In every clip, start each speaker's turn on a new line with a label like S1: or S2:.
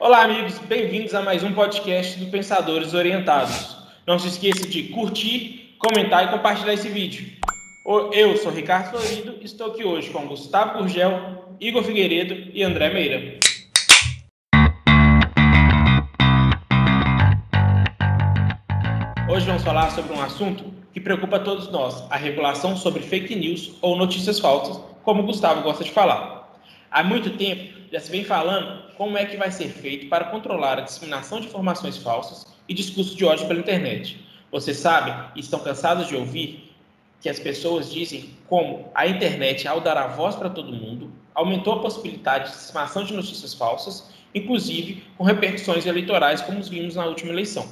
S1: Olá, amigos, bem-vindos a mais um podcast do Pensadores Orientados. Não se esqueça de curtir, comentar e compartilhar esse vídeo. Eu sou Ricardo Florido, estou aqui hoje com Gustavo Gurgel, Igor Figueiredo e André Meira. Hoje vamos falar sobre um assunto que preocupa todos nós, a regulação sobre fake news ou notícias falsas, como o Gustavo gosta de falar. Há muito tempo já se vem falando como é que vai ser feito para controlar a disseminação de informações falsas e discurso de ódio pela internet. Vocês sabem e estão cansados de ouvir que as pessoas dizem como a internet, ao dar a voz para todo mundo, aumentou a possibilidade de disseminação de notícias falsas, inclusive com repercussões eleitorais, como vimos na última eleição.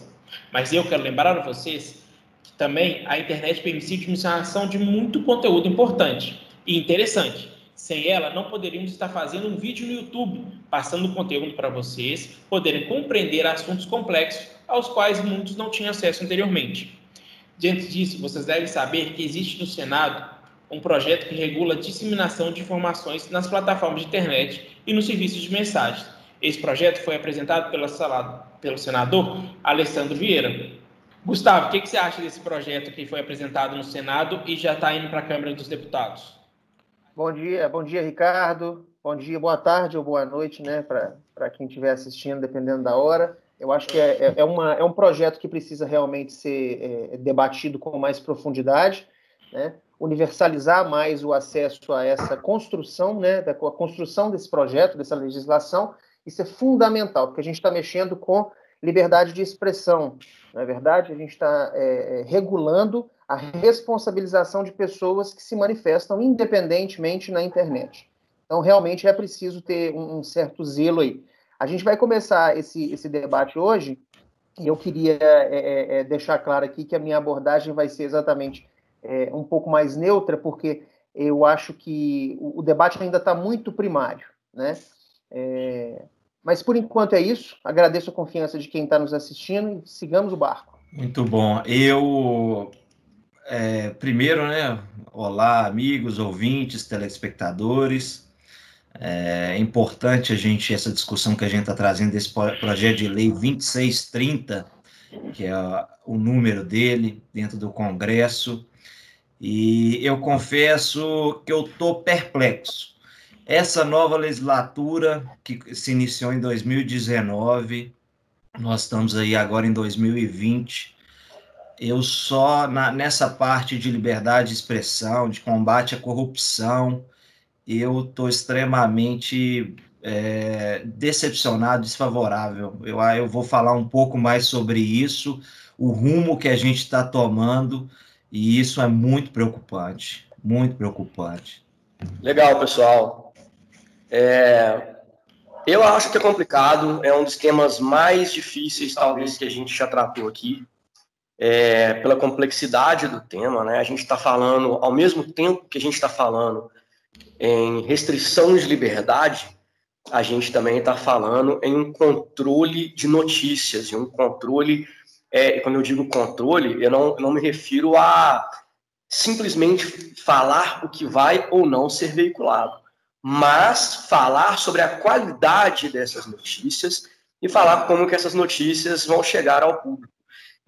S1: Mas eu quero lembrar a vocês que também a internet permite a disseminação de muito conteúdo importante e interessante, sem ela, não poderíamos estar fazendo um vídeo no YouTube, passando conteúdo para vocês poderem compreender assuntos complexos aos quais muitos não tinham acesso anteriormente. Diante disso, vocês devem saber que existe no Senado um projeto que regula a disseminação de informações nas plataformas de internet e nos serviços de mensagens. Esse projeto foi apresentado pelo senador Alessandro Vieira. Gustavo, o que, que você acha desse projeto que foi apresentado no Senado e já está indo para a Câmara dos Deputados?
S2: Bom dia, bom dia, Ricardo. Bom dia, boa tarde ou boa noite, né, para quem estiver assistindo, dependendo da hora. Eu acho que é, é, é, uma, é um projeto que precisa realmente ser é, debatido com mais profundidade, né? universalizar mais o acesso a essa construção, né, da, a construção desse projeto, dessa legislação, isso é fundamental, porque a gente está mexendo com liberdade de expressão, não é verdade? A gente está é, é, regulando a responsabilização de pessoas que se manifestam independentemente na internet. Então, realmente é preciso ter um, um certo zelo aí. A gente vai começar esse, esse debate hoje, e eu queria é, é, é deixar claro aqui que a minha abordagem vai ser exatamente é, um pouco mais neutra, porque eu acho que o, o debate ainda está muito primário, né? É, mas por enquanto é isso. Agradeço a confiança de quem está nos assistindo e sigamos o barco.
S3: Muito bom. Eu é, primeiro, né? Olá, amigos, ouvintes, telespectadores. É importante a gente, essa discussão que a gente está trazendo desse projeto de lei 2630, que é o número dele dentro do Congresso, e eu confesso que eu estou perplexo. Essa nova legislatura, que se iniciou em 2019, nós estamos aí agora em 2020, eu só na, nessa parte de liberdade de expressão, de combate à corrupção, eu estou extremamente é, decepcionado, desfavorável. Eu, ah, eu vou falar um pouco mais sobre isso, o rumo que a gente está tomando, e isso é muito preocupante, muito preocupante.
S4: Legal, pessoal. É, eu acho que é complicado, é um dos temas mais difíceis, talvez, que a gente já tratou aqui é, pela complexidade do tema, né? A gente está falando, ao mesmo tempo que a gente está falando em restrição de liberdade, a gente também está falando em um controle de notícias, em um controle. É, quando eu digo controle, eu não, eu não me refiro a simplesmente falar o que vai ou não ser veiculado, mas falar sobre a qualidade dessas notícias e falar como que essas notícias vão chegar ao público.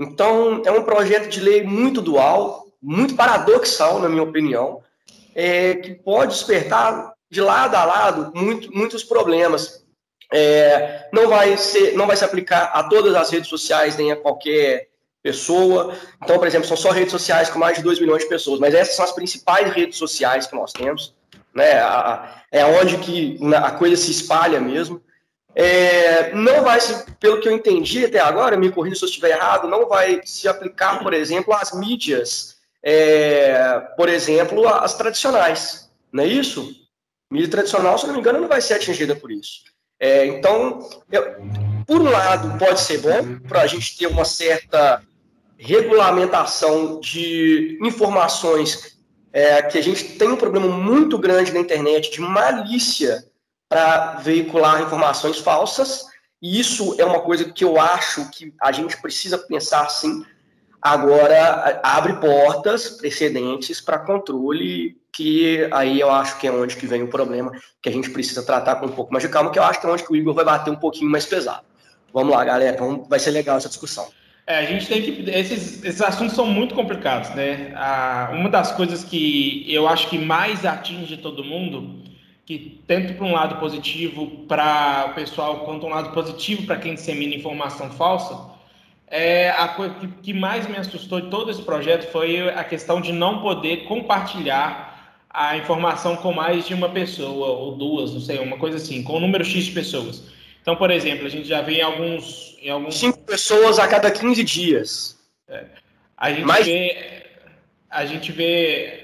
S4: Então, é um projeto de lei muito dual, muito paradoxal, na minha opinião, é, que pode despertar de lado a lado muito, muitos problemas. É, não, vai ser, não vai se aplicar a todas as redes sociais, nem a qualquer pessoa. Então, por exemplo, são só redes sociais com mais de 2 milhões de pessoas, mas essas são as principais redes sociais que nós temos. Né? é onde que a coisa se espalha mesmo. É, não vai pelo que eu entendi até agora, me corrija se eu estiver errado, não vai se aplicar, por exemplo, às mídias, é, por exemplo, as tradicionais, não é isso? Mídia tradicional, se não me engano, não vai ser atingida por isso. É, então, eu, por um lado, pode ser bom para a gente ter uma certa regulamentação de informações é, que a gente tem um problema muito grande na internet de malícia para veicular informações falsas. E isso é uma coisa que eu acho que a gente precisa pensar sim. Agora, abre portas precedentes para controle que aí eu acho que é onde que vem o problema, que a gente precisa tratar com um pouco mais de calma, que eu acho que é onde que o Igor vai bater um pouquinho mais pesado. Vamos lá, galera, vai ser legal essa discussão.
S1: É, a gente tem que. Esses, esses assuntos são muito complicados, né? Ah, uma das coisas que eu acho que mais atinge todo mundo, que tanto para um lado positivo para o pessoal, quanto um lado positivo para quem dissemina informação falsa, é a coisa que, mais me assustou de todo esse projeto foi a questão de não poder compartilhar a informação com mais de uma pessoa, ou duas, não sei, uma coisa assim, com um número X de pessoas. Então, por exemplo, a gente já vê em alguns. Em alguns...
S4: Cinco pessoas a cada 15 dias.
S1: É. A gente vê. A gente vê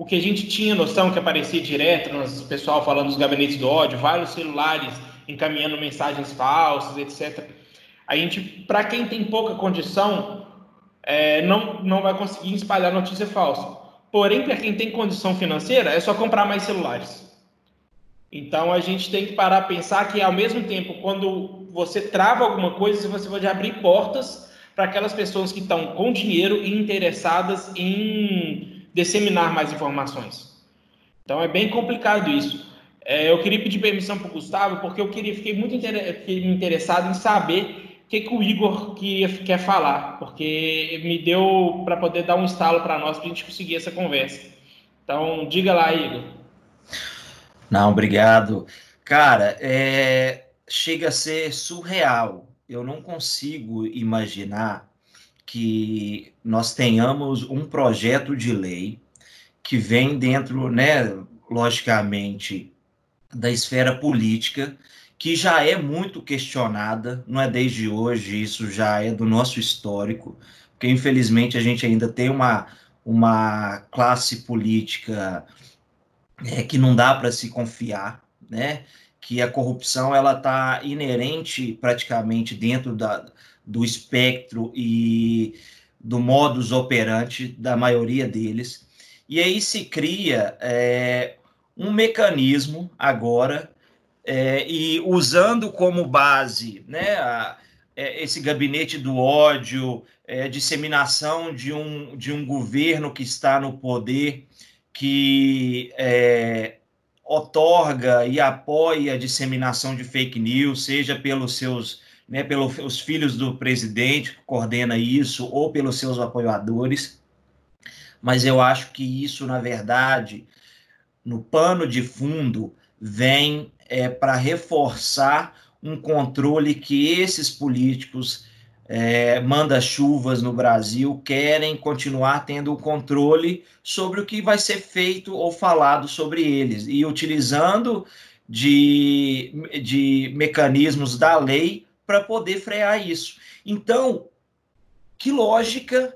S1: o que a gente tinha noção que aparecia direto, o pessoal falando dos gabinetes do ódio, vários celulares encaminhando mensagens falsas, etc. A gente, para quem tem pouca condição, é, não, não vai conseguir espalhar notícia falsa. Porém, para quem tem condição financeira, é só comprar mais celulares. Então a gente tem que parar a pensar que ao mesmo tempo, quando você trava alguma coisa, você pode abrir portas para aquelas pessoas que estão com dinheiro e interessadas em disseminar mais informações. Então é bem complicado isso. É, eu queria pedir permissão para o Gustavo, porque eu queria, fiquei muito interessado em saber o que, que o Igor que, quer falar, porque me deu para poder dar um estalo para nós, para a gente conseguir essa conversa. Então, diga lá, Igor.
S3: Não, obrigado. Cara, é, chega a ser surreal. Eu não consigo imaginar que nós tenhamos um projeto de lei que vem dentro, né, logicamente, da esfera política, que já é muito questionada, não é desde hoje, isso já é do nosso histórico, porque infelizmente a gente ainda tem uma, uma classe política é, que não dá para se confiar, né? Que a corrupção ela está inerente praticamente dentro da, do espectro e do modus operandi da maioria deles. E aí se cria é, um mecanismo agora é, e usando como base, né? A, é, esse gabinete do ódio, é, disseminação de um, de um governo que está no poder que é, otorga e apoia a disseminação de fake news, seja pelos seus, né, pelos filhos do presidente que coordena isso, ou pelos seus apoiadores. Mas eu acho que isso, na verdade, no pano de fundo, vem é, para reforçar um controle que esses políticos é, manda-chuvas no Brasil querem continuar tendo o controle sobre o que vai ser feito ou falado sobre eles e utilizando de, de mecanismos da lei para poder frear isso. Então, que lógica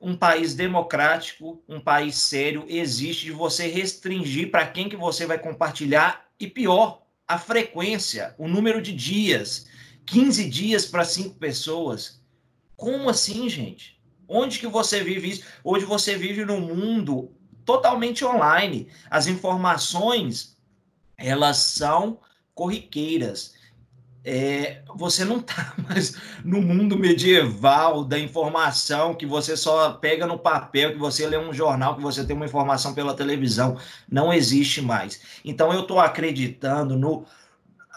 S3: um país democrático, um país sério, existe de você restringir para quem que você vai compartilhar e pior, a frequência, o número de dias. 15 dias para cinco pessoas. Como assim, gente? Onde que você vive isso? Hoje você vive num mundo totalmente online. As informações, elas são corriqueiras. É, você não está mais no mundo medieval da informação que você só pega no papel, que você lê um jornal, que você tem uma informação pela televisão. Não existe mais. Então eu estou acreditando no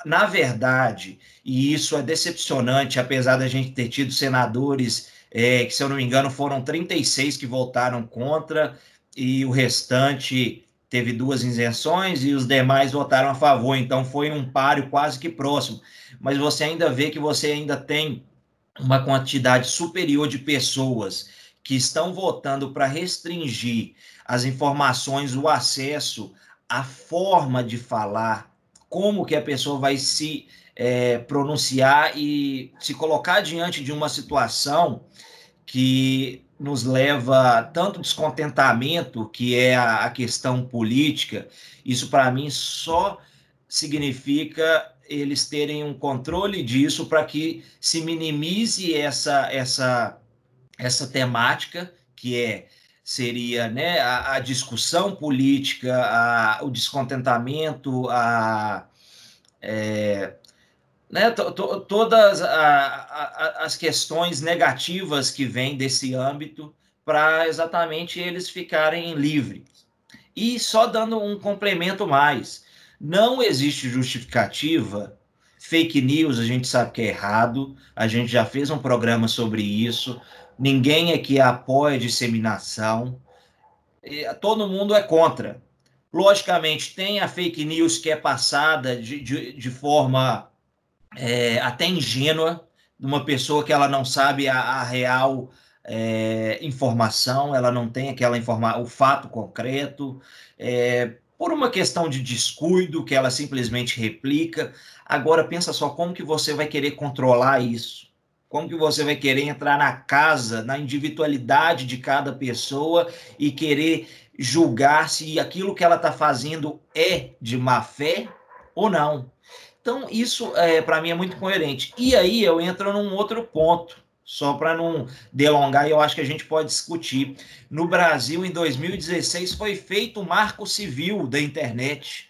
S3: na verdade, e isso é decepcionante, apesar da gente ter tido senadores é, que, se eu não me engano, foram 36 que votaram contra, e o restante teve duas isenções e os demais votaram a favor, então foi um páreo quase que próximo. Mas você ainda vê que você ainda tem uma quantidade superior de pessoas que estão votando para restringir as informações, o acesso, a forma de falar, como que a pessoa vai se é, pronunciar e se colocar diante de uma situação que nos leva tanto descontentamento, que é a, a questão política, isso para mim só significa eles terem um controle disso para que se minimize essa, essa, essa temática, que é seria né, a, a discussão política, a, o descontentamento, a, é, né, to, to, todas a, as questões negativas que vêm desse âmbito para exatamente eles ficarem livres. E só dando um complemento mais, não existe justificativa. Fake news a gente sabe que é errado, a gente já fez um programa sobre isso. Ninguém aqui apoia a disseminação, todo mundo é contra. Logicamente, tem a fake news que é passada de, de, de forma é, até ingênua, de uma pessoa que ela não sabe a, a real é, informação, ela não tem aquela informação, o fato concreto, é, por uma questão de descuido que ela simplesmente replica. Agora pensa só como que você vai querer controlar isso. Como que você vai querer entrar na casa, na individualidade de cada pessoa e querer julgar se aquilo que ela está fazendo é de má fé ou não? Então, isso é, para mim é muito coerente. E aí eu entro num outro ponto, só para não delongar, eu acho que a gente pode discutir. No Brasil, em 2016, foi feito o marco civil da internet.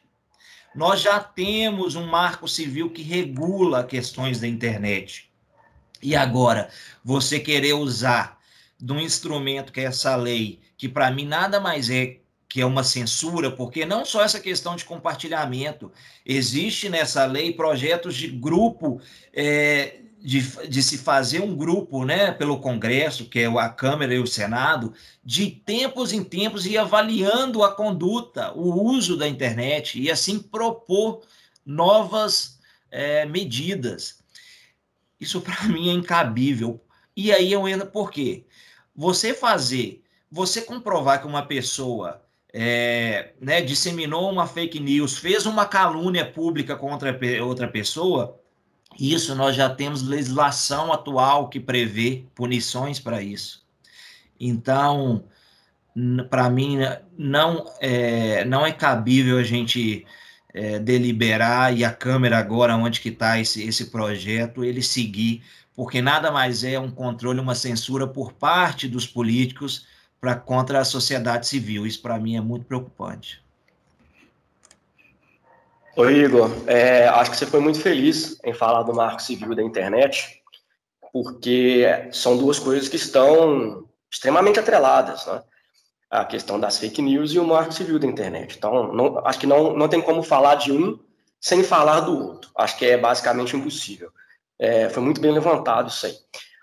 S3: Nós já temos um marco civil que regula questões da internet. E agora, você querer usar de um instrumento que é essa lei, que para mim nada mais é que é uma censura, porque não só essa questão de compartilhamento, existe nessa lei projetos de grupo, é, de, de se fazer um grupo né, pelo Congresso, que é a Câmara e o Senado, de tempos em tempos ir avaliando a conduta, o uso da internet, e assim propor novas é, medidas. Isso para mim é incabível. E aí eu entro por quê? Você fazer, você comprovar que uma pessoa é, né, disseminou uma fake news, fez uma calúnia pública contra outra pessoa, isso nós já temos legislação atual que prevê punições para isso. Então, para mim, não é, não é cabível a gente é, deliberar e a Câmara agora, onde que está esse, esse projeto, ele seguir, porque nada mais é um controle, uma censura por parte dos políticos para contra a sociedade civil. Isso para mim é muito preocupante.
S4: Oi, Igor. É, acho que você foi muito feliz em falar do marco civil da internet, porque são duas coisas que estão extremamente atreladas, né? A questão das fake news e o marco civil da internet. Então, não, acho que não, não tem como falar de um sem falar do outro. Acho que é basicamente impossível. É, foi muito bem levantado isso aí.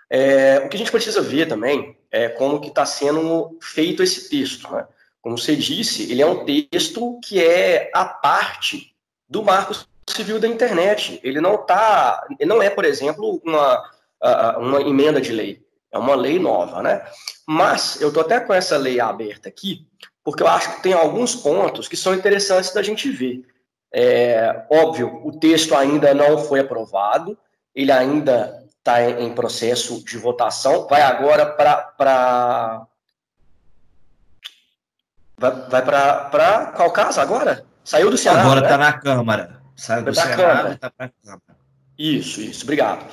S4: É, o que a gente precisa ver também é como que está sendo feito esse texto. Né? Como você disse, ele é um texto que é a parte do marco civil da internet. Ele não tá, ele não é, por exemplo, uma, uma emenda de lei. É uma lei nova, né? Mas eu estou até com essa lei aberta aqui, porque eu acho que tem alguns pontos que são interessantes da gente ver. É, óbvio, o texto ainda não foi aprovado, ele ainda está em, processo de votação, vai agora para. Vai, vai para qual casa agora? Saiu do Senado.
S3: Agora está né? na Câmara. Saiu do Senado está para a
S4: Câmara. Isso, isso, obrigado.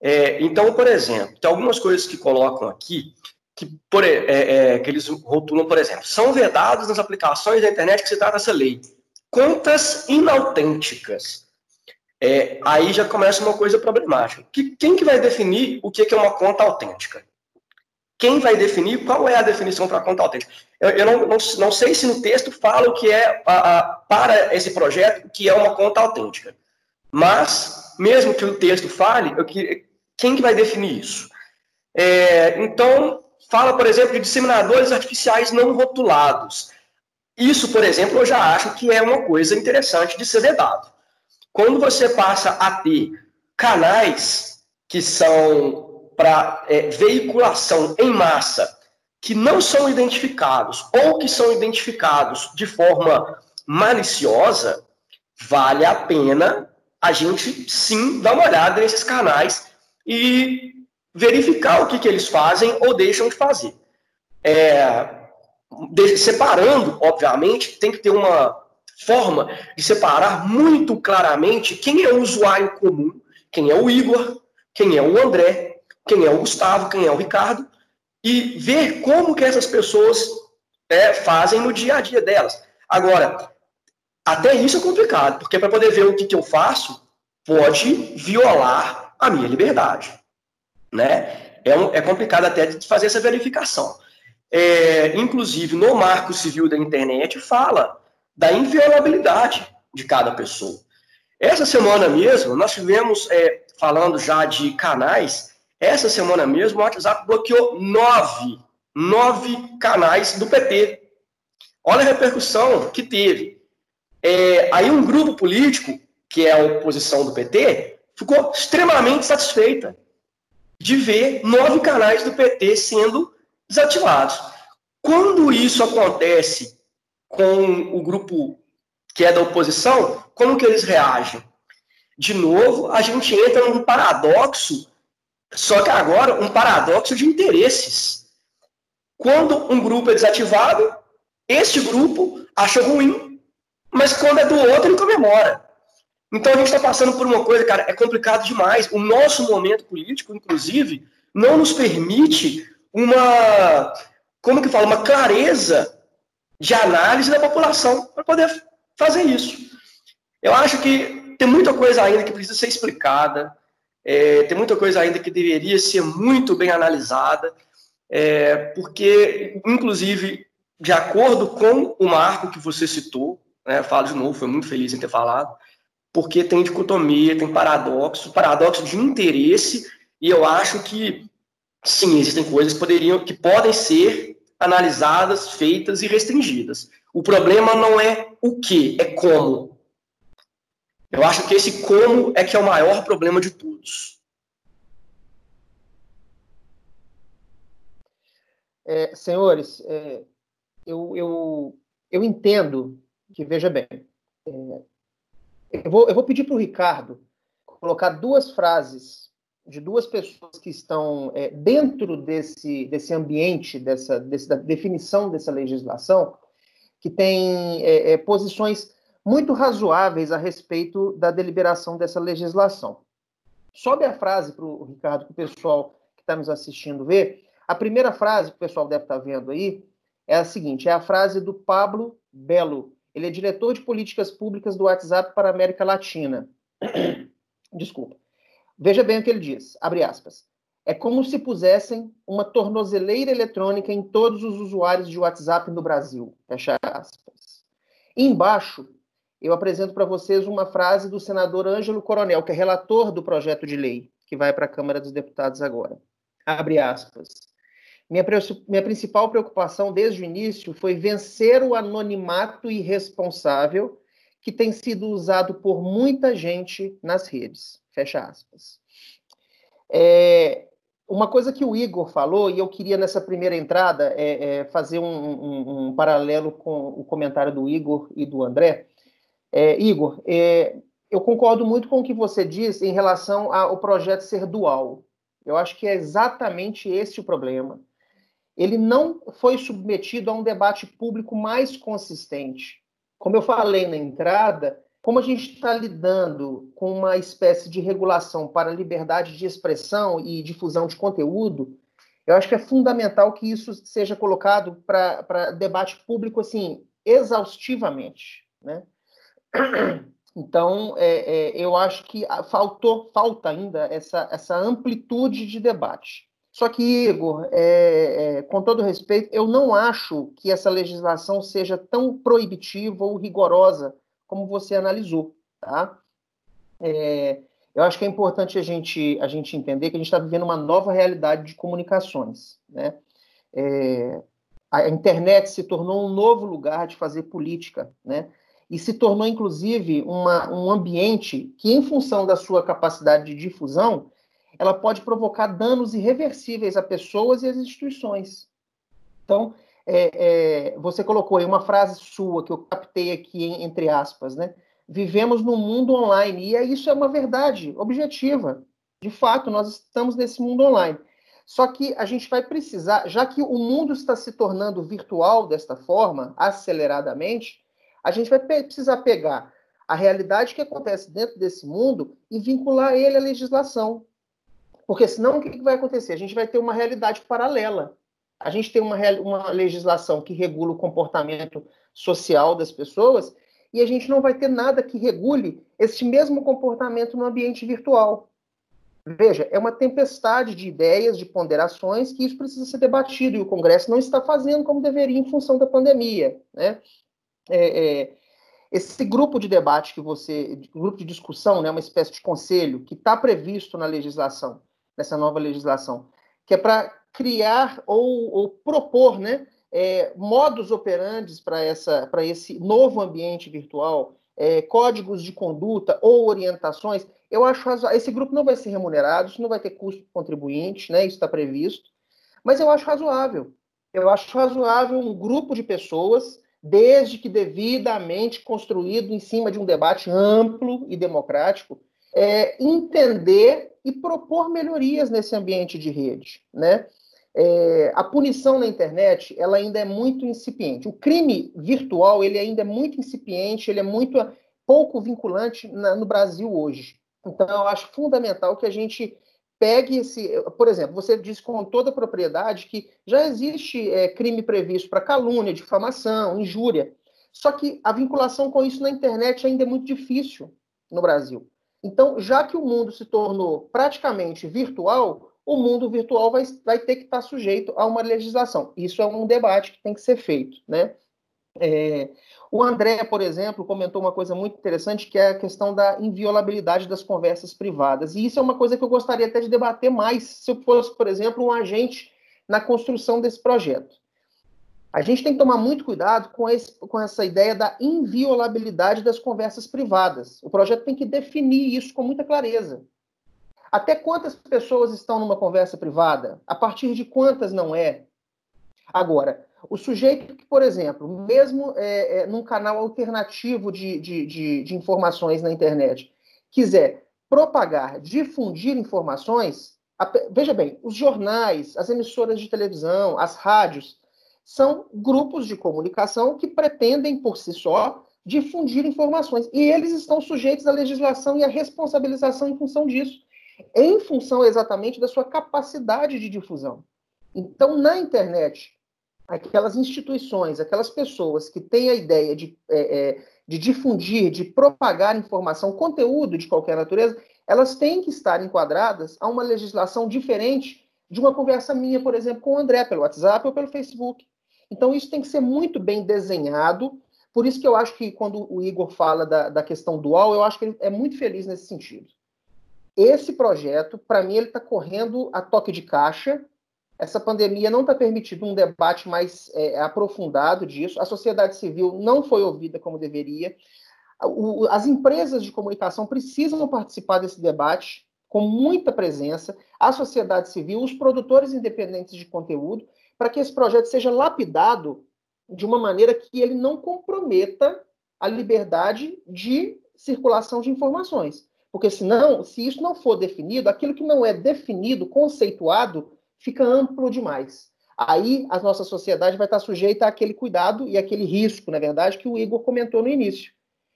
S4: É, então, por exemplo, tem algumas coisas que colocam aqui que, por, é, é, que eles rotulam, por exemplo, são vedados nas aplicações da internet que se trata dessa lei. Contas inautênticas. É, aí já começa uma coisa problemática. Que, quem que vai definir o que, que é uma conta autêntica? Quem vai definir qual é a definição para conta autêntica? Eu, eu não, não, não, sei se no texto fala o que é, a, a, para esse projeto, o que é uma conta autêntica. Mas, mesmo que o texto fale, eu, quem que vai definir isso? É, então, fala, por exemplo, de disseminadores artificiais não rotulados. Isso, por exemplo, eu já acho que é uma coisa interessante de ser vedado. Quando você passa a ter canais que são para é, veiculação em massa, que não são identificados ou que são identificados de forma maliciosa, vale a pena a gente sim dar uma olhada nesses canais e verificar o que, que eles fazem ou deixam de fazer. É, separando, obviamente, tem que ter uma forma de separar muito claramente quem é o usuário comum, quem é o Igor, quem é o André, quem é o Gustavo, quem é o Ricardo, e ver como que essas pessoas é, fazem no dia a dia delas. Agora, até isso é complicado, porque para poder ver o que, que eu faço, pode violar a minha liberdade. Né? É, um, é complicado até de fazer essa verificação. é, inclusive no Marco Civil da Internet, fala da inviolabilidade de cada pessoa. Essa semana mesmo, nós tivemos, é, falando já de canais, essa semana mesmo o WhatsApp bloqueou nove, nove canais do PT. Olha a repercussão que teve. É, aí um grupo político, que é a oposição do PT, ficou extremamente satisfeita de ver nove canais do PT sendo desativados. Quando isso acontece com o grupo que é da oposição, como que eles reagem? De novo, a gente entra num paradoxo, só que agora um paradoxo de interesses. Quando um grupo é desativado, este grupo acha ruim, mas quando é do outro, ele comemora. Então a gente está passando por uma coisa, cara, é complicado demais. O nosso momento político, inclusive, não nos permite uma, como que fala, uma clareza de análise da população para poder fazer isso. Eu acho que tem muita coisa ainda que precisa ser explicada, é, tem muita coisa ainda que deveria ser muito bem analisada, é, porque, inclusive, de acordo com o marco que você citou, né, falo de novo, foi muito feliz em ter falado, porque tem dicotomia, tem paradoxo, paradoxo de interesse, e eu acho que sim, existem coisas que poderiam, que podem ser analisadas, feitas e restringidas. O problema não é o que, é como. Eu acho que esse como é que é o maior problema de todos.
S2: É, senhores, é, eu, eu, eu entendo que, veja bem, é, eu vou, eu vou pedir para o Ricardo colocar duas frases de duas pessoas que estão é, dentro desse, desse ambiente, dessa, definição dessa legislação, que tem é, é, posições muito razoáveis a respeito da deliberação dessa legislação. Sobe a frase para o Ricardo, que o pessoal que está nos assistindo ver. A primeira frase que o pessoal deve estar tá vendo aí é a seguinte: é a frase do Pablo Belo, ele é diretor de políticas públicas do WhatsApp para a América Latina. Desculpa. Veja bem o que ele diz, abre aspas. É como se pusessem uma tornozeleira eletrônica em todos os usuários de WhatsApp no Brasil. Fecha aspas. Embaixo, eu apresento para vocês uma frase do senador Ângelo Coronel, que é relator do projeto de lei, que vai para a Câmara dos Deputados agora. Abre aspas. Minha, minha principal preocupação desde o início foi vencer o anonimato irresponsável que tem sido usado por muita gente nas redes. Fecha aspas. É, uma coisa que o Igor falou, e eu queria nessa primeira entrada é, é fazer um, um, um, paralelo com o comentário do Igor e do André. É, Igor, é, eu concordo muito com o que você diz em relação ao projeto ser dual. Eu acho que é exatamente esse o problema ele não foi submetido a um debate público mais consistente. Como eu falei na entrada, como a gente está lidando com uma espécie de regulação para liberdade de expressão e difusão de conteúdo, eu acho que é fundamental que isso seja colocado para debate público assim exaustivamente, né? Então, é, é, eu acho que faltou, falta ainda essa, essa amplitude de debate. Só que, Igor, é, é, com todo respeito, eu não acho que essa legislação seja tão proibitiva ou rigorosa como você analisou, tá? É, eu acho que é importante a gente, a gente entender que a gente está vivendo uma nova realidade de comunicações, né? É, a internet se tornou um novo lugar de fazer política, né? E se tornou, inclusive, uma, um ambiente que, em função da sua capacidade de difusão, ela pode provocar danos irreversíveis a pessoas e às instituições. Então, é, é, você colocou aí uma frase sua que eu captei aqui entre aspas, né? Vivemos num mundo online e isso é uma verdade objetiva. De fato, nós estamos nesse mundo online. Só que a gente vai precisar, já que o mundo está se tornando virtual desta forma, aceleradamente, a gente vai precisar pegar a realidade que acontece dentro desse mundo e vincular ele à legislação. Porque senão o que vai acontecer? A gente vai ter uma realidade paralela. A gente tem uma, uma legislação que regula o comportamento social das pessoas e a gente não vai ter nada que regule esse mesmo comportamento no ambiente virtual. Veja, é uma tempestade de ideias, de ponderações, que isso precisa ser debatido, e o Congresso não está fazendo como deveria em função da pandemia. Né? É, é, esse grupo de debate que você, grupo de discussão, né, uma espécie de conselho, que está previsto na legislação, nessa nova legislação, que é para criar ou, ou, propor né, é, modos operantes para esse novo ambiente virtual, é, códigos de conduta ou orientações, eu acho razoável. Esse grupo não vai ser remunerado, isso não vai ter custo contribuinte, né? Isso está previsto. Mas eu acho razoável. Eu acho razoável um grupo de pessoas, desde que devidamente construído em cima de um debate amplo e democrático, é, entender e propor melhorias nesse ambiente de rede, né? É, a punição na internet ela ainda é muito incipiente. O crime virtual ele ainda é muito incipiente, ele é muito pouco vinculante na, no Brasil hoje. Então, eu acho fundamental que a gente pegue esse. Por exemplo, você disse com toda a propriedade que já existe é, crime previsto para calúnia, difamação, injúria. Só que a vinculação com isso na internet ainda é muito difícil no Brasil. Então, já que o mundo se tornou praticamente virtual, o mundo virtual vai, vai ter que estar sujeito a uma legislação. Isso é um debate que tem que ser feito. Né? É, o André, por exemplo, comentou uma coisa muito interessante, que é a questão da inviolabilidade das conversas privadas. E isso é uma coisa que eu gostaria até de debater mais se eu fosse, por exemplo, um agente na construção desse projeto. A gente tem que tomar muito cuidado com, esse, com essa ideia da inviolabilidade das conversas privadas. O projeto tem que definir isso com muita clareza. Até quantas pessoas estão numa conversa privada? A partir de quantas não é? Agora, o sujeito que, por exemplo, mesmo é, é, num canal alternativo de, de, de, de informações na internet, quiser propagar, difundir informações, a, veja bem, os jornais, as emissoras de televisão, as rádios, são grupos de comunicação que pretendem, por si só, difundir informações. E eles estão sujeitos à legislação e à responsabilização em função disso em função exatamente da sua capacidade de difusão. Então, na internet, aquelas instituições, aquelas pessoas que têm a ideia de, é, é, de difundir, de propagar informação, conteúdo de qualquer natureza, elas têm que estar enquadradas a uma legislação diferente de uma conversa minha, por exemplo, com o André, pelo WhatsApp ou pelo Facebook. Então, isso tem que ser muito bem desenhado. Por isso que eu acho que quando o Igor fala da, da questão dual, eu acho que ele é muito feliz nesse sentido. Esse projeto, para mim, ele está correndo a toque de caixa. Essa pandemia não está permitindo um debate mais é, aprofundado disso. A sociedade civil não foi ouvida como deveria. O, as empresas de comunicação precisam participar desse debate com muita presença, a sociedade civil, os produtores independentes de conteúdo, para que esse projeto seja lapidado de uma maneira que ele não comprometa a liberdade de circulação de informações. Porque senão, se isso não for definido, aquilo que não é definido, conceituado, fica amplo demais. Aí a nossa sociedade vai estar sujeita àquele cuidado e àquele risco, na verdade, que o Igor comentou no início,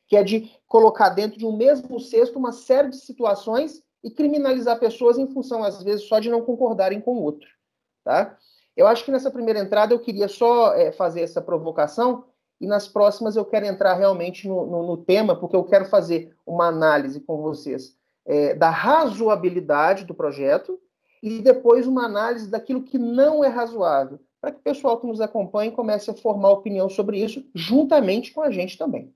S2: que é de colocar dentro de um mesmo cesto uma série de situações e criminalizar pessoas em função, às vezes, só de não concordarem com o outro. Tá? Eu acho que nessa primeira entrada eu queria só é, fazer essa provocação e nas próximas eu quero entrar realmente no, no, no tema, porque eu quero fazer uma análise com vocês é, da razoabilidade do projeto e depois uma análise daquilo que não é razoável, para que o pessoal que nos acompanha comece a formar opinião sobre isso, juntamente com a gente também.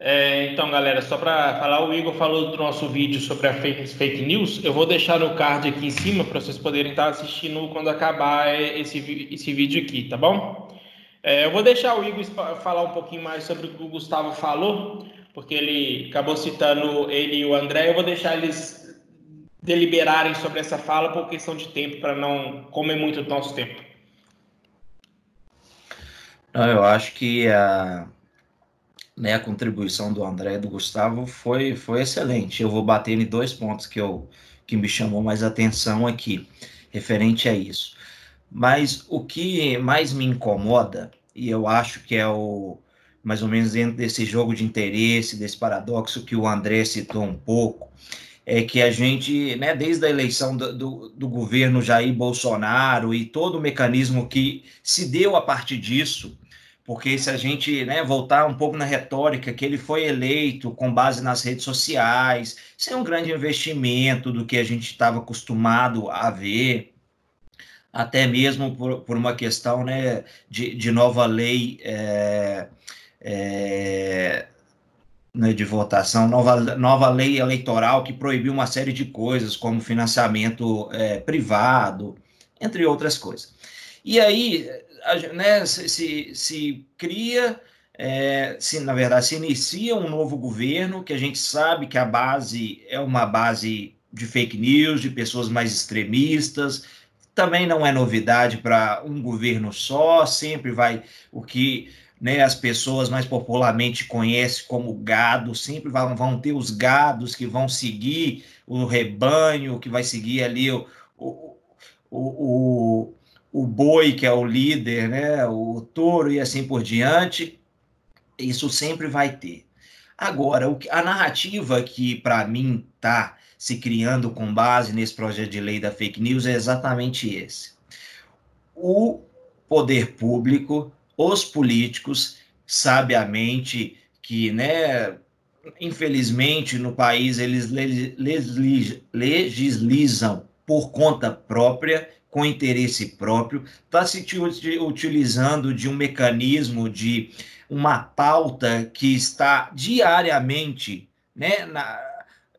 S1: É, então, galera, só para falar, o Igor falou do nosso vídeo sobre a fake, fake news. Eu vou deixar no card aqui em cima para vocês poderem estar assistindo quando acabar esse, esse vídeo aqui, tá bom? É, eu vou deixar o Igor falar um pouquinho mais sobre o que o Gustavo falou, porque ele acabou citando ele e o André. Eu vou deixar eles deliberarem sobre essa fala por questão de tempo, para não comer muito do nosso tempo.
S3: Não, eu acho que a né, a contribuição do André e do Gustavo foi, foi excelente. Eu vou bater em dois pontos que, eu, que me chamou mais atenção aqui, referente a isso. Mas o que mais me incomoda, e eu acho que é o mais ou menos dentro desse jogo de interesse, desse paradoxo que o André citou um pouco, é que a gente, né, desde a eleição do, do, do governo Jair Bolsonaro e todo o mecanismo que se deu a partir disso, porque se a gente né, voltar um pouco na retórica, que ele foi eleito com base nas redes sociais, sem um grande investimento do que a gente estava acostumado a ver, até mesmo por, por uma questão né, de, de nova lei é, é, né, de votação, nova, nova lei eleitoral que proibiu uma série de coisas, como financiamento é, privado, entre outras coisas. E aí, né, se, se, se cria, é, se, na verdade, se inicia um novo governo, que a gente sabe que a base é uma base de fake news, de pessoas mais extremistas, também não é novidade para um governo só, sempre vai o que né, as pessoas mais popularmente conhecem como gado, sempre vão, vão ter os gados que vão seguir o rebanho, que vai seguir ali o, o, o, o boi, que é o líder, né, o touro e assim por diante. Isso sempre vai ter. Agora, o, a narrativa que, para mim, está se criando com base nesse projeto de lei da fake news é exatamente esse. O poder público, os políticos, sabiamente, que, né, infelizmente, no país eles legislam por conta própria, com interesse próprio, está se utilizando de um mecanismo de uma pauta que está diariamente né, na,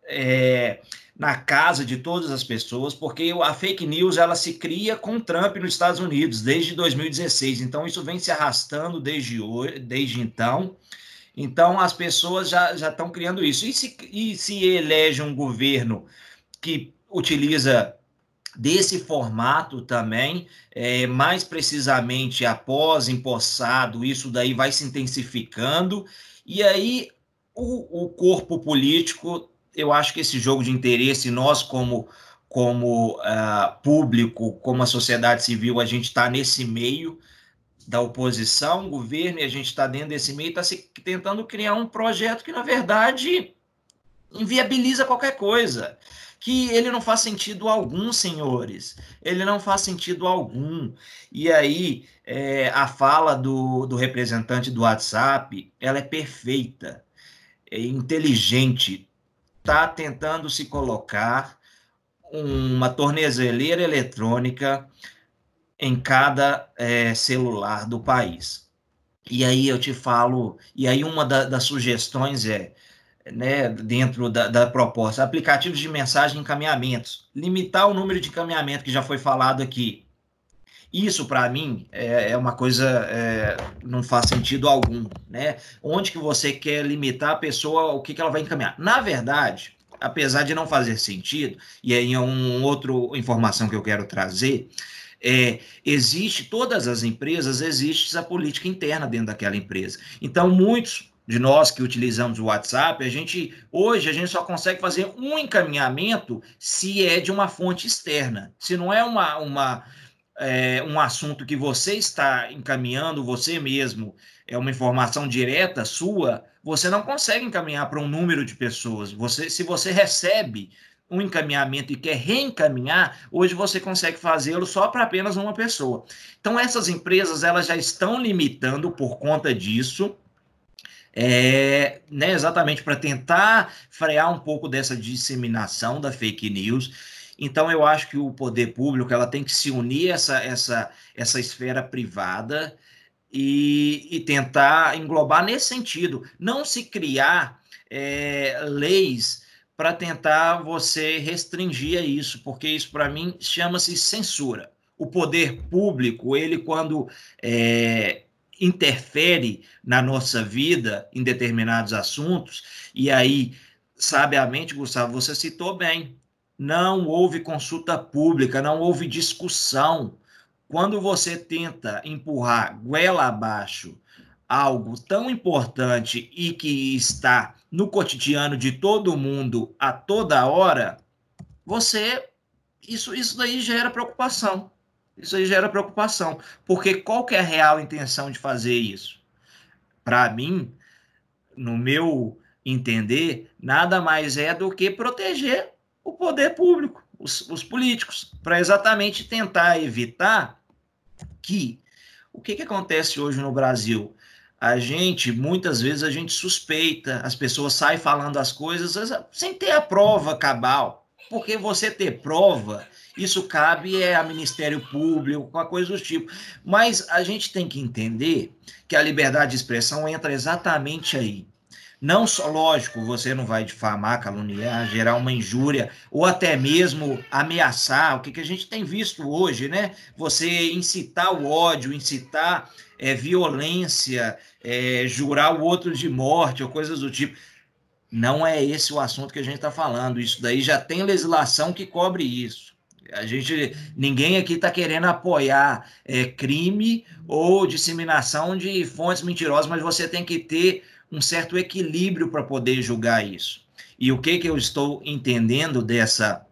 S3: é, na casa de todas as pessoas, porque a fake news ela se cria com Trump nos Estados Unidos desde 2016, então isso vem se arrastando desde, hoje, desde então. Então as pessoas já, já estão criando isso. E se, e se elege um governo que utiliza desse formato também, é, mais precisamente após empossado, isso daí vai se intensificando, e aí o, o, corpo político, eu acho que esse jogo de interesse, nós como, como uh, público, como a sociedade civil, a gente está nesse meio da oposição, governo, e a gente está dentro desse meio, está tentando criar um projeto que, na verdade, inviabiliza qualquer coisa que ele não faz sentido algum, senhores. Ele não faz sentido algum. E aí, é, a fala do, do representante do WhatsApp, ela é perfeita, é inteligente, está tentando se colocar uma tornezeleira eletrônica em cada é, celular do país. E aí eu te falo, e aí uma da, das sugestões é né, dentro da, da, proposta. Aplicativos de mensagem e encaminhamentos. Limitar o número de encaminhamento que já foi falado aqui. Isso, para mim, é, é, uma coisa, é, não faz sentido algum, né? Onde que você quer limitar a pessoa, o que, que ela vai encaminhar? Na verdade, apesar de não fazer sentido, e aí é uma outra informação que eu quero trazer, é, existe, todas as empresas, existe a política interna dentro daquela empresa. Então, muitos de nós que utilizamos o WhatsApp, a gente hoje a gente só consegue fazer um encaminhamento se é de uma fonte externa. Se não é uma, uma é, um assunto que você está encaminhando você mesmo, é uma informação direta sua, você não consegue encaminhar para um número de pessoas. Você, se você recebe um encaminhamento e quer reencaminhar, hoje você consegue fazê-lo só para apenas uma pessoa. Então essas empresas elas já estão limitando por conta disso é, né, exatamente para tentar frear um pouco dessa disseminação da fake news. Então, eu acho que o poder público ela tem que se unir a essa, essa, essa esfera privada e, e tentar englobar nesse sentido. Não se criar é, leis para tentar você restringir isso, porque isso, para mim, chama-se censura. O poder público, ele, quando é, interfere na nossa vida em determinados assuntos, e aí, sabiamente, Gustavo, você citou bem, não houve consulta pública, não houve discussão. Quando você tenta empurrar goela abaixo algo tão importante e que está no cotidiano de todo mundo a toda hora, você isso isso daí gera preocupação. Isso aí gera preocupação, porque qual é a real intenção de fazer isso? Para mim, no meu entender, nada mais é do que proteger o poder público, os, os políticos, para exatamente tentar evitar que o que, que acontece hoje no Brasil? a gente, muitas vezes, a gente suspeita, as pessoas saem falando as coisas sem ter a prova cabal. Porque você ter prova, isso cabe é, a Ministério Público, a coisa do tipo. Mas a gente tem que entender que a liberdade de expressão entra exatamente aí. Não só, lógico, você não vai difamar, caluniar, gerar uma injúria, ou até mesmo ameaçar, o que, que a gente tem visto hoje, né? Você incitar o ódio, incitar é, violência, é, jurar o outro de morte, ou coisas do tipo. Não é esse o assunto que a gente está falando. Isso daí já tem legislação que cobre isso. A gente, ninguém aqui está querendo apoiar é, crime ou disseminação de fontes mentirosas, mas você tem que ter um certo equilíbrio para poder julgar isso. E o que, que eu estou entendendo dessa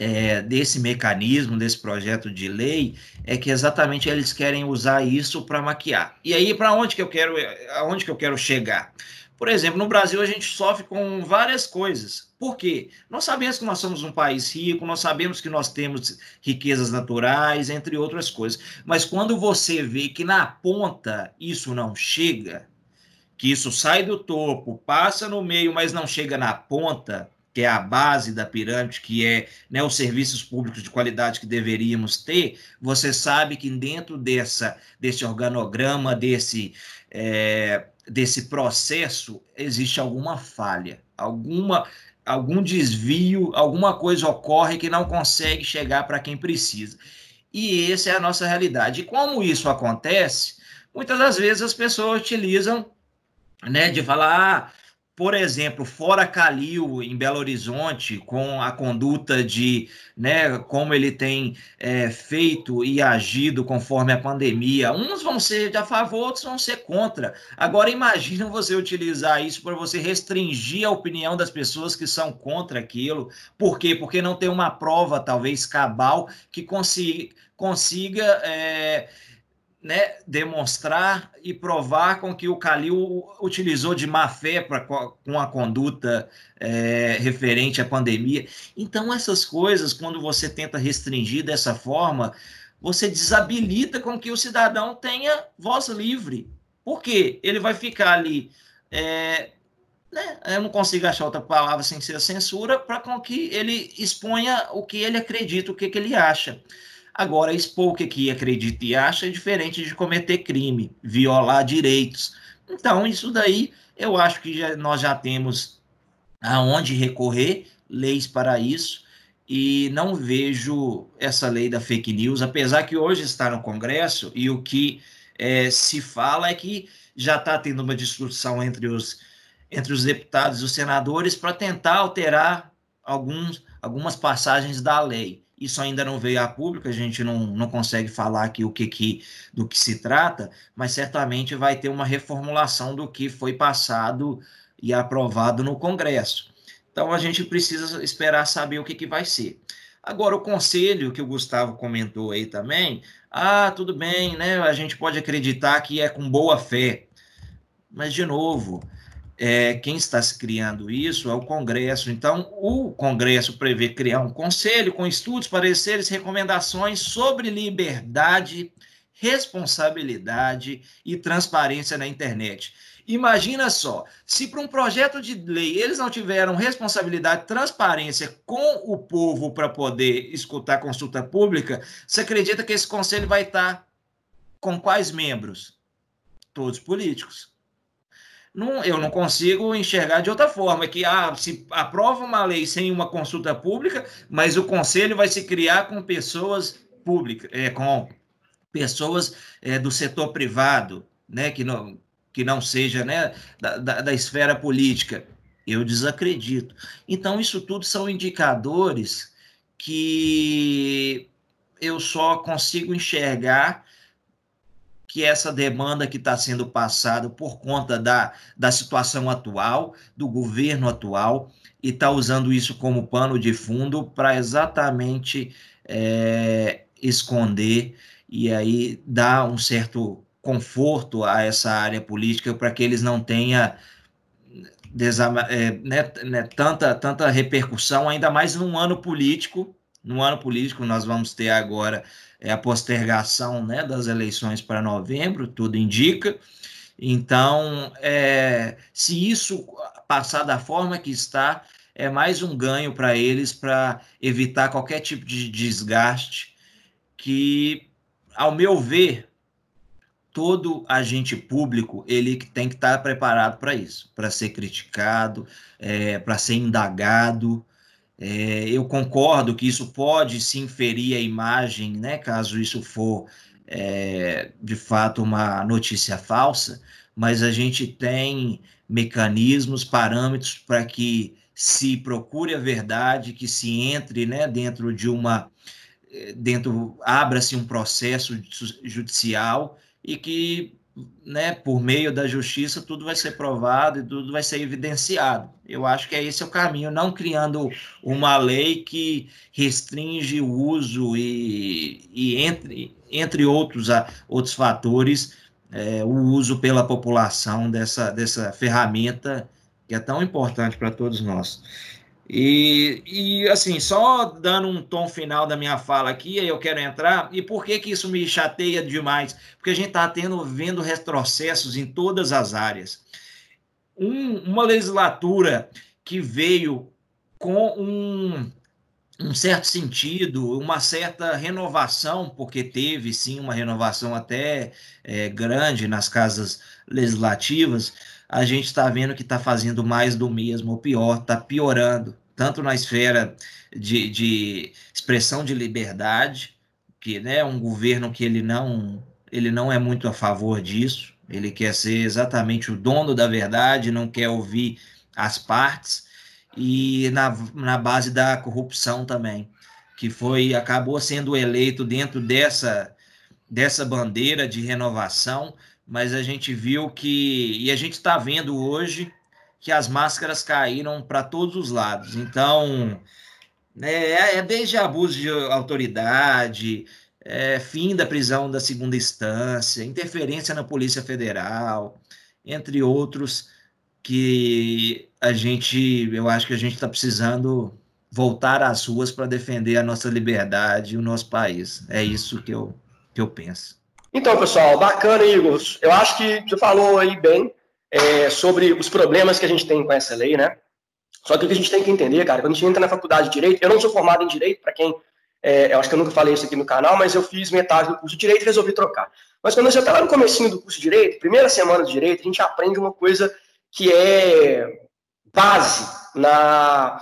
S3: é, desse mecanismo, desse projeto de lei, é que exatamente eles querem usar isso para maquiar. E aí, para onde que eu quero, aonde que eu quero chegar? Por exemplo, no Brasil a gente sofre com várias coisas. Por quê? Nós sabemos que nós somos um país rico, nós sabemos que nós temos riquezas naturais, entre outras coisas. Mas quando você vê que na ponta isso não chega, que isso sai do topo, passa no meio, mas não chega na ponta, que é a base da pirâmide, que é né, os serviços públicos de qualidade que deveríamos ter, você sabe que dentro dessa, desse organograma, desse, é, desse processo, existe alguma falha, alguma, algum desvio, alguma coisa ocorre que não consegue chegar para quem precisa. E essa é a nossa realidade. E como isso acontece, muitas das vezes as pessoas utilizam né, de falar, ah, por exemplo, fora Calil, em Belo Horizonte, com a conduta de né, como ele tem é, feito e agido conforme a pandemia, uns vão ser a favor, outros vão ser contra. Agora, imagina você utilizar isso para você restringir a opinião das pessoas que são contra aquilo. Por quê? Porque não tem uma prova, talvez, cabal, que consiga. consiga é, né, demonstrar e provar com que o Calil utilizou de má fé pra, com a conduta é, referente à pandemia. Então, essas coisas, quando você tenta restringir dessa forma, você desabilita com que o cidadão tenha voz livre. Por quê? Ele vai ficar ali. É, né, eu não consigo achar outra palavra sem ser censura, para com que ele exponha o que ele acredita, o que, que ele acha. Agora, expor o que acredita e acha é diferente de cometer crime, violar direitos. Então, isso daí eu acho que já, nós já temos aonde recorrer, leis para isso, e não vejo essa lei da fake news, apesar que hoje está no Congresso e o que é, se fala é que já está tendo uma discussão entre os, entre os deputados e os senadores para tentar alterar alguns, algumas passagens da lei. Isso ainda não veio a público, a gente não, não consegue falar aqui o que, que do que se trata, mas certamente vai ter uma reformulação do que foi passado e aprovado no Congresso. Então a gente precisa esperar saber o que, que vai ser. Agora, o conselho que o Gustavo comentou aí também, ah, tudo bem, né? A gente pode acreditar que é com boa fé. Mas, de novo, é, quem está se criando isso é o Congresso. Então, o Congresso prevê criar um conselho com estudos, pareceres, recomendações sobre liberdade, responsabilidade e transparência na internet. Imagina só, se para um projeto de lei eles não tiveram responsabilidade, transparência com o povo para poder escutar consulta pública, você acredita que esse conselho vai estar com quais membros? Todos políticos não, eu não consigo enxergar de outra forma, que ah, se aprova uma lei sem uma consulta pública, mas o conselho vai se criar com pessoas públicas, é, com pessoas é, do setor privado, né, que não, que não seja né, da, da, da esfera política. Eu desacredito. Então, isso tudo são indicadores que eu só consigo enxergar que essa demanda que está sendo passada por conta da, da situação atual, do governo atual, e está usando isso como pano de fundo para exatamente é, esconder e aí dar um certo conforto a essa área política para que eles não tenham é, né, né, tanta, tanta repercussão, ainda mais num ano político. No ano político, nós vamos ter agora é, a postergação né, das eleições para novembro, tudo indica, Então, é, se isso passar da forma que está, é mais um ganho para eles para evitar qualquer tipo de desgaste que, ao meu ver, todo agente público ele tem que estar preparado para isso, para ser criticado, é, para ser indagado. É, eu concordo que isso pode se inferir a imagem, né, caso isso for é, de fato uma notícia falsa, mas a gente tem mecanismos, parâmetros para que se procure a verdade, que se entre né, dentro de uma. Eh, dentro abra-se um processo judicial e que, né, por meio da justiça, tudo vai ser provado e tudo vai ser evidenciado. Eu acho que é esse o caminho, não criando uma lei que restringe o uso e, e entre, entre outros, outros fatores, é, o uso pela população dessa, dessa ferramenta que é tão importante para todos nós. E, e, assim, só dando um tom final da minha fala aqui, eu quero entrar. E por que, que isso me chateia demais? Porque a gente está tendo, vendo retrocessos em todas as áreas. Um, uma legislatura que veio com um, um certo sentido, uma certa renovação, porque teve sim uma renovação até é, grande nas casas legislativas, a gente está vendo que está fazendo mais do mesmo, ou pior, está piorando tanto na esfera de, de expressão de liberdade, que é né, um governo que ele não, ele não é muito a favor disso, ele quer ser exatamente o dono da verdade, não quer ouvir as partes, e na, na base da corrupção também, que foi acabou sendo eleito dentro dessa, dessa bandeira de renovação, mas a gente viu que, e a gente está vendo hoje, que as máscaras caíram para todos os lados. Então, né, é, é desde abuso de autoridade, é, fim da prisão da segunda instância, interferência na Polícia Federal, entre outros, que a gente, eu acho que a gente está precisando voltar às ruas para defender a nossa liberdade e o nosso país. É isso que eu, que eu penso.
S4: Então, pessoal, bacana, Igor. Eu acho que você falou aí bem é, sobre os problemas que a gente tem com essa lei, né? Só que o que a gente tem que entender, cara, quando a gente entra na faculdade de Direito, eu não sou formado em Direito, para quem, é, eu acho que eu nunca falei isso aqui no canal, mas eu fiz metade do curso de Direito e resolvi trocar. Mas quando você está lá no comecinho do curso de Direito, primeira semana de Direito, a gente aprende uma coisa que é base na,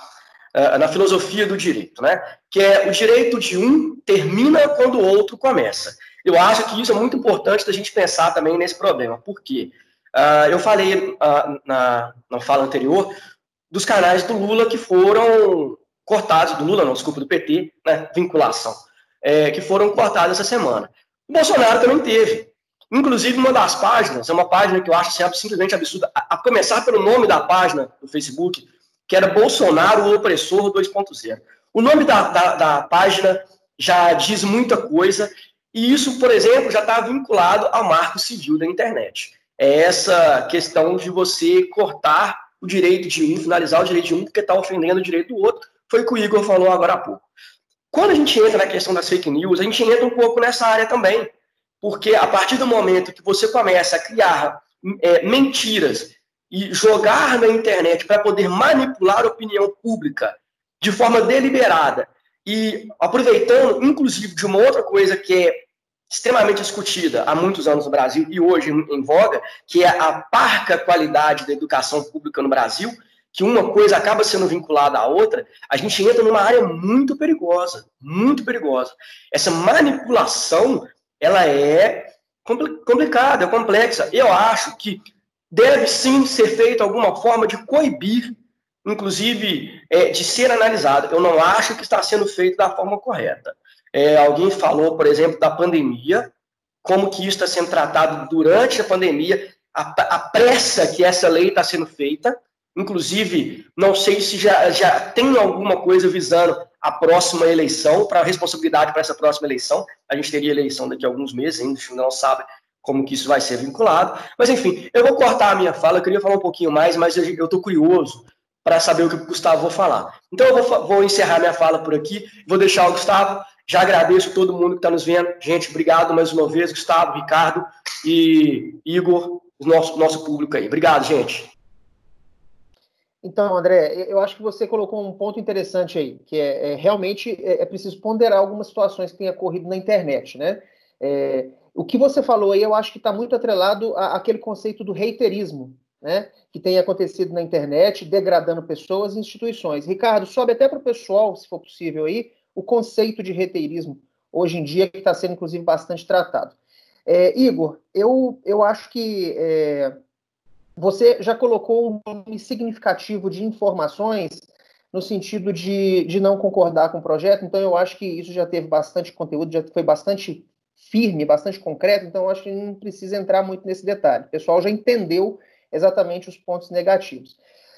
S4: na filosofia do direito, né? Que é o direito de um termina quando o outro começa. Eu acho que isso é muito importante da gente pensar também nesse problema. Por quê? Uh, eu falei uh, na, na fala anterior dos canais do Lula que foram cortados, do Lula não, desculpa, do PT, né, vinculação, é, que foram cortados essa semana. O Bolsonaro também teve. Inclusive, uma das páginas, é uma página que eu acho assim, simplesmente absurda, a, a, começar pelo nome da página do Facebook, que era Bolsonaro, o opressor 2.0. O nome da, da, da página já diz muita coisa, e isso, por exemplo, já está vinculado ao marco civil da internet é essa questão de você cortar o direito de um, finalizar o direito de um, porque está ofendendo o direito do outro. Foi o que o Igor falou agora há pouco. Quando a gente entra na questão das fake news, a gente entra um pouco nessa área também. Porque a partir do momento que você começa a criar é, mentiras e jogar na internet para poder manipular a opinião pública de forma deliberada e aproveitando, inclusive, de uma outra coisa que é extremamente discutida há muitos anos no Brasil e hoje em voga, que é a parca qualidade da educação pública no Brasil, que uma coisa acaba sendo vinculada à outra, a gente entra numa área muito perigosa, muito perigosa. Essa manipulação, ela é complicada, é complexa. Eu acho que deve sim ser feita alguma forma de coibir, inclusive é, de ser analisada. Eu não acho que está sendo feito da forma correta. É, alguém falou, por exemplo, da pandemia, como que isso está sendo tratado durante a pandemia, a, a pressa que essa lei está sendo feita. Inclusive, não sei se já, já tem alguma coisa visando a próxima eleição, para a responsabilidade para essa próxima eleição. A gente teria eleição daqui a alguns meses, ainda a gente não sabe como que isso vai ser vinculado. Mas, enfim, eu vou cortar a minha fala, eu queria falar um pouquinho mais, mas eu estou curioso para saber o que o Gustavo vai falar. Então, eu vou, vou encerrar minha fala por aqui, vou deixar o Gustavo já agradeço todo mundo que está nos vendo. Gente, obrigado mais uma vez, Gustavo, Ricardo e Igor. nosso, nosso público aí. Obrigado, gente.
S2: Então, André, eu acho que você colocou um ponto interessante aí, que é, é realmente é, é, preciso ponderar algumas situações que têm ocorrido na internet, né? É, o que você falou aí, eu acho que está muito atrelado àquele conceito do reiterismo, né? Que tem acontecido na internet, degradando pessoas e instituições. Ricardo, sobe até para o pessoal, se for possível aí, o conceito de reiterismo hoje em dia, que está sendo, inclusive, bastante tratado. É, Igor, eu, eu acho que é, você já colocou um volume significativo de informações no sentido de, de não concordar com o projeto, então eu acho que isso já teve bastante conteúdo, já foi bastante firme, bastante concreto, então eu acho que não precisa entrar muito nesse detalhe. O pessoal já entendeu exatamente os pontos negativos.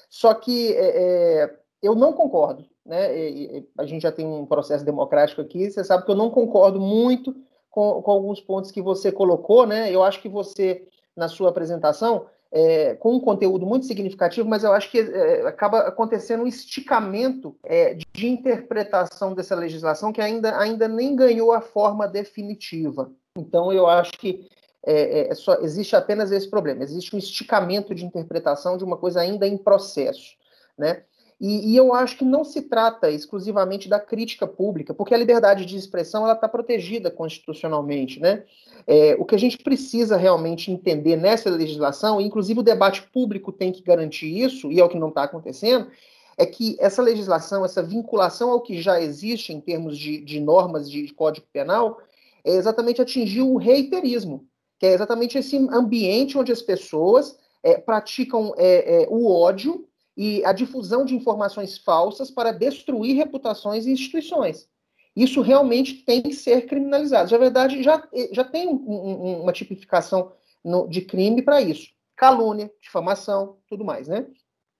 S2: Só que é, é eu não concordo, né? E, e, a gente já tem um processo democrático aqui, você sabe que eu não concordo muito com, com alguns pontos que você colocou, né? Eu acho que você, na sua apresentação, é, com um conteúdo muito significativo, mas eu acho que é, acaba acontecendo um esticamento é, de interpretação dessa legislação que ainda, ainda nem ganhou a forma definitiva. Então, eu acho que é, é, só, existe apenas esse problema: existe um esticamento de interpretação de uma coisa ainda em processo. Né? E, e, eu acho que não se trata exclusivamente da crítica pública, porque a liberdade de expressão ela está protegida constitucionalmente, né? É, o que a gente precisa realmente entender nessa legislação, inclusive o debate público tem que garantir isso, e é o que não está acontecendo, é que essa legislação, essa vinculação ao que já existe em termos de, de normas de, Código Penal, é exatamente atingir o reiterismo, que é exatamente esse ambiente onde as pessoas é, praticam é, é o ódio e a difusão de informações falsas para destruir reputações e instituições. Isso realmente tem que ser criminalizado. Na verdade, já, já tem um, um, uma tipificação no, de crime para isso. Calúnia, difamação, tudo mais, né?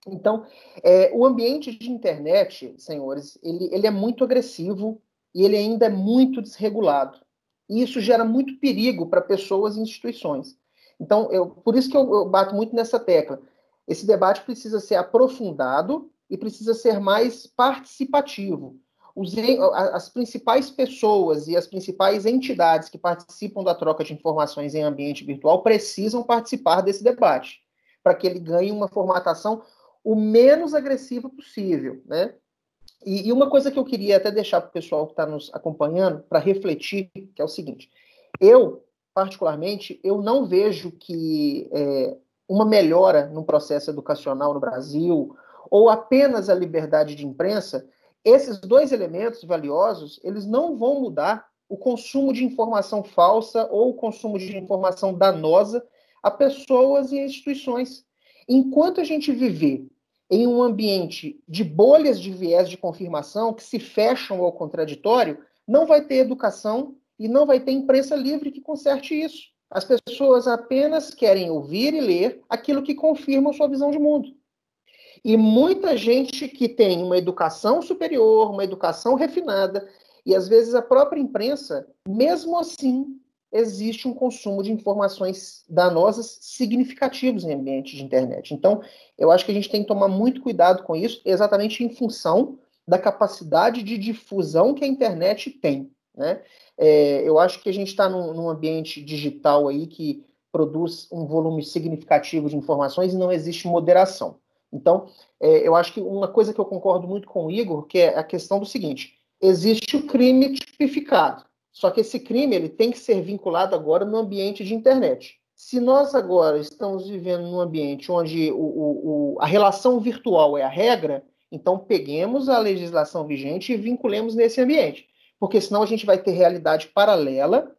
S2: Então, é, o ambiente de internet, senhores, ele, ele é muito agressivo e ele ainda é muito desregulado. E isso gera muito perigo para pessoas e instituições. Então, eu, por isso que eu, eu bato muito nessa tecla. Esse debate precisa ser aprofundado e precisa ser mais participativo. Os, as principais pessoas e as principais entidades que participam da troca de informações em ambiente virtual precisam participar desse debate, para que ele ganhe uma formatação o menos agressiva possível, né? E, e uma coisa que eu queria até deixar para o pessoal que está nos acompanhando para refletir, que é o seguinte: eu particularmente eu não vejo que é, uma melhora no processo educacional no Brasil, ou apenas a liberdade de imprensa, esses dois elementos valiosos, eles não vão mudar o consumo de informação falsa ou o consumo de informação danosa a pessoas e instituições. Enquanto a gente viver em um ambiente de bolhas de viés de confirmação que se fecham ao contraditório, não vai ter educação e não vai ter imprensa livre que conserte isso. As pessoas apenas querem ouvir e ler aquilo que confirma sua visão de mundo. E muita gente que tem uma educação superior, uma educação refinada, e às vezes a própria imprensa, mesmo assim, existe um consumo de informações danosas significativos em ambiente de internet. Então, eu acho que a gente tem que tomar muito cuidado com isso, exatamente em função da capacidade de difusão que a internet tem. Né? É, eu acho que a gente está num, num, ambiente digital aí que produz um volume significativo de informações e não existe moderação. Então, é, eu acho que uma coisa que eu concordo muito com o Igor, que é a questão do seguinte: existe o crime tipificado, só que esse crime ele tem que ser vinculado agora no ambiente de internet. Se nós agora estamos vivendo num ambiente onde o, o, o, a relação virtual é a regra, então peguemos a legislação vigente e vinculemos nesse ambiente porque senão a gente vai ter realidade paralela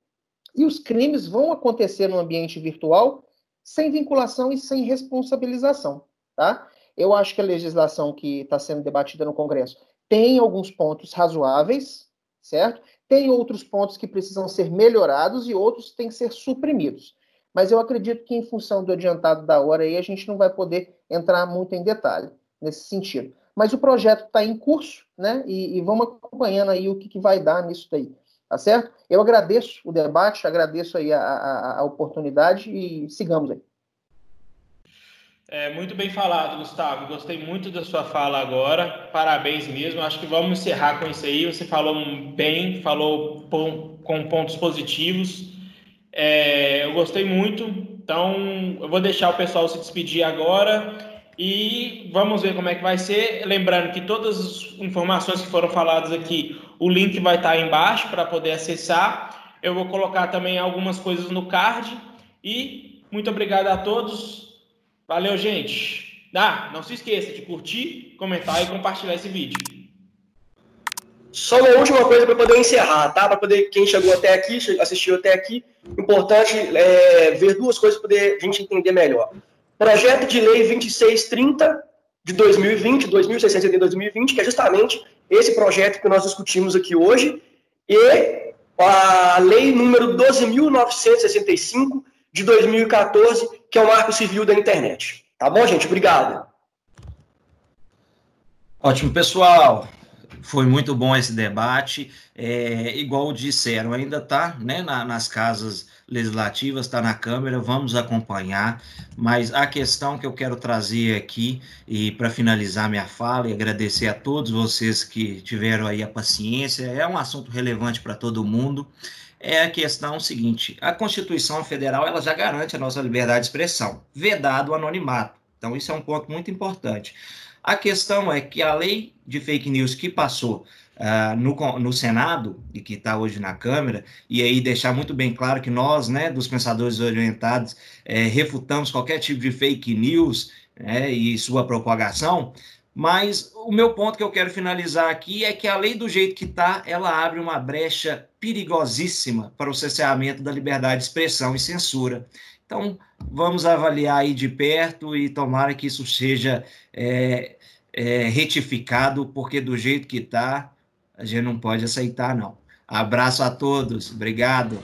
S2: e os crimes vão acontecer no ambiente virtual sem vinculação e sem responsabilização, tá? Eu acho que a legislação que está sendo debatida no Congresso tem alguns pontos razoáveis, certo? Tem outros pontos que precisam ser melhorados e outros têm que ser suprimidos. Mas eu acredito que, em função do adiantado da hora, aí, a gente não vai poder entrar muito em detalhe nesse sentido. Mas o projeto está em curso, né? E, e, vamos acompanhando aí o que, que vai dar nisso daí. Tá certo? Eu agradeço o debate, agradeço aí a, a, a oportunidade e sigamos aí.
S1: É, muito bem falado, Gustavo. Gostei muito da sua fala agora. Parabéns mesmo. Acho que vamos encerrar com isso aí. Você falou bem, falou com pontos positivos. É, eu gostei muito Então, eu vou deixar o pessoal se despedir agora e vamos ver como é que vai ser. Lembrando que todas as informações que foram faladas aqui, o link vai estar aí embaixo para poder acessar. Eu vou colocar também algumas coisas no card. E muito obrigado a todos. Valeu, gente. Ah, não se esqueça de curtir, comentar e compartilhar esse vídeo.
S4: Só uma última coisa para poder encerrar, tá? Para poder quem chegou até aqui, assistiu até aqui, importante é, ver duas coisas para poder a gente entender melhor. Projeto de Lei 2630 de 2020, 2660 de 2020, que é justamente esse projeto que nós discutimos aqui hoje, e a Lei número 12.965 de 2014, que é o Marco Civil da Internet. Tá bom, gente? Obrigado.
S3: Ótimo, pessoal. Foi muito bom esse debate. É, igual disseram, ainda está né, na, nas casas legislativas, está na Câmara, vamos acompanhar. Mas a questão que eu quero trazer aqui, e para finalizar minha fala, e agradecer a todos vocês que tiveram aí a paciência, é um assunto relevante para todo mundo. É a questão seguinte: a Constituição Federal ela já garante a nossa liberdade de expressão, vedado o anonimato. Então, isso é um ponto muito importante. A questão é que a lei de fake news que passou uh, no, no Senado e que está hoje na Câmara, e aí deixar muito bem claro que nós, né, dos pensadores orientados, é, refutamos qualquer tipo de fake news né, e sua propagação, mas o meu ponto que eu quero finalizar aqui é que a lei do jeito que está, ela abre uma brecha perigosíssima para o cerceamento da liberdade de expressão e censura. Então, vamos avaliar aí de perto e tomara que isso seja é, é, retificado, porque do jeito que está, a gente não pode aceitar, não. Abraço a todos, obrigado.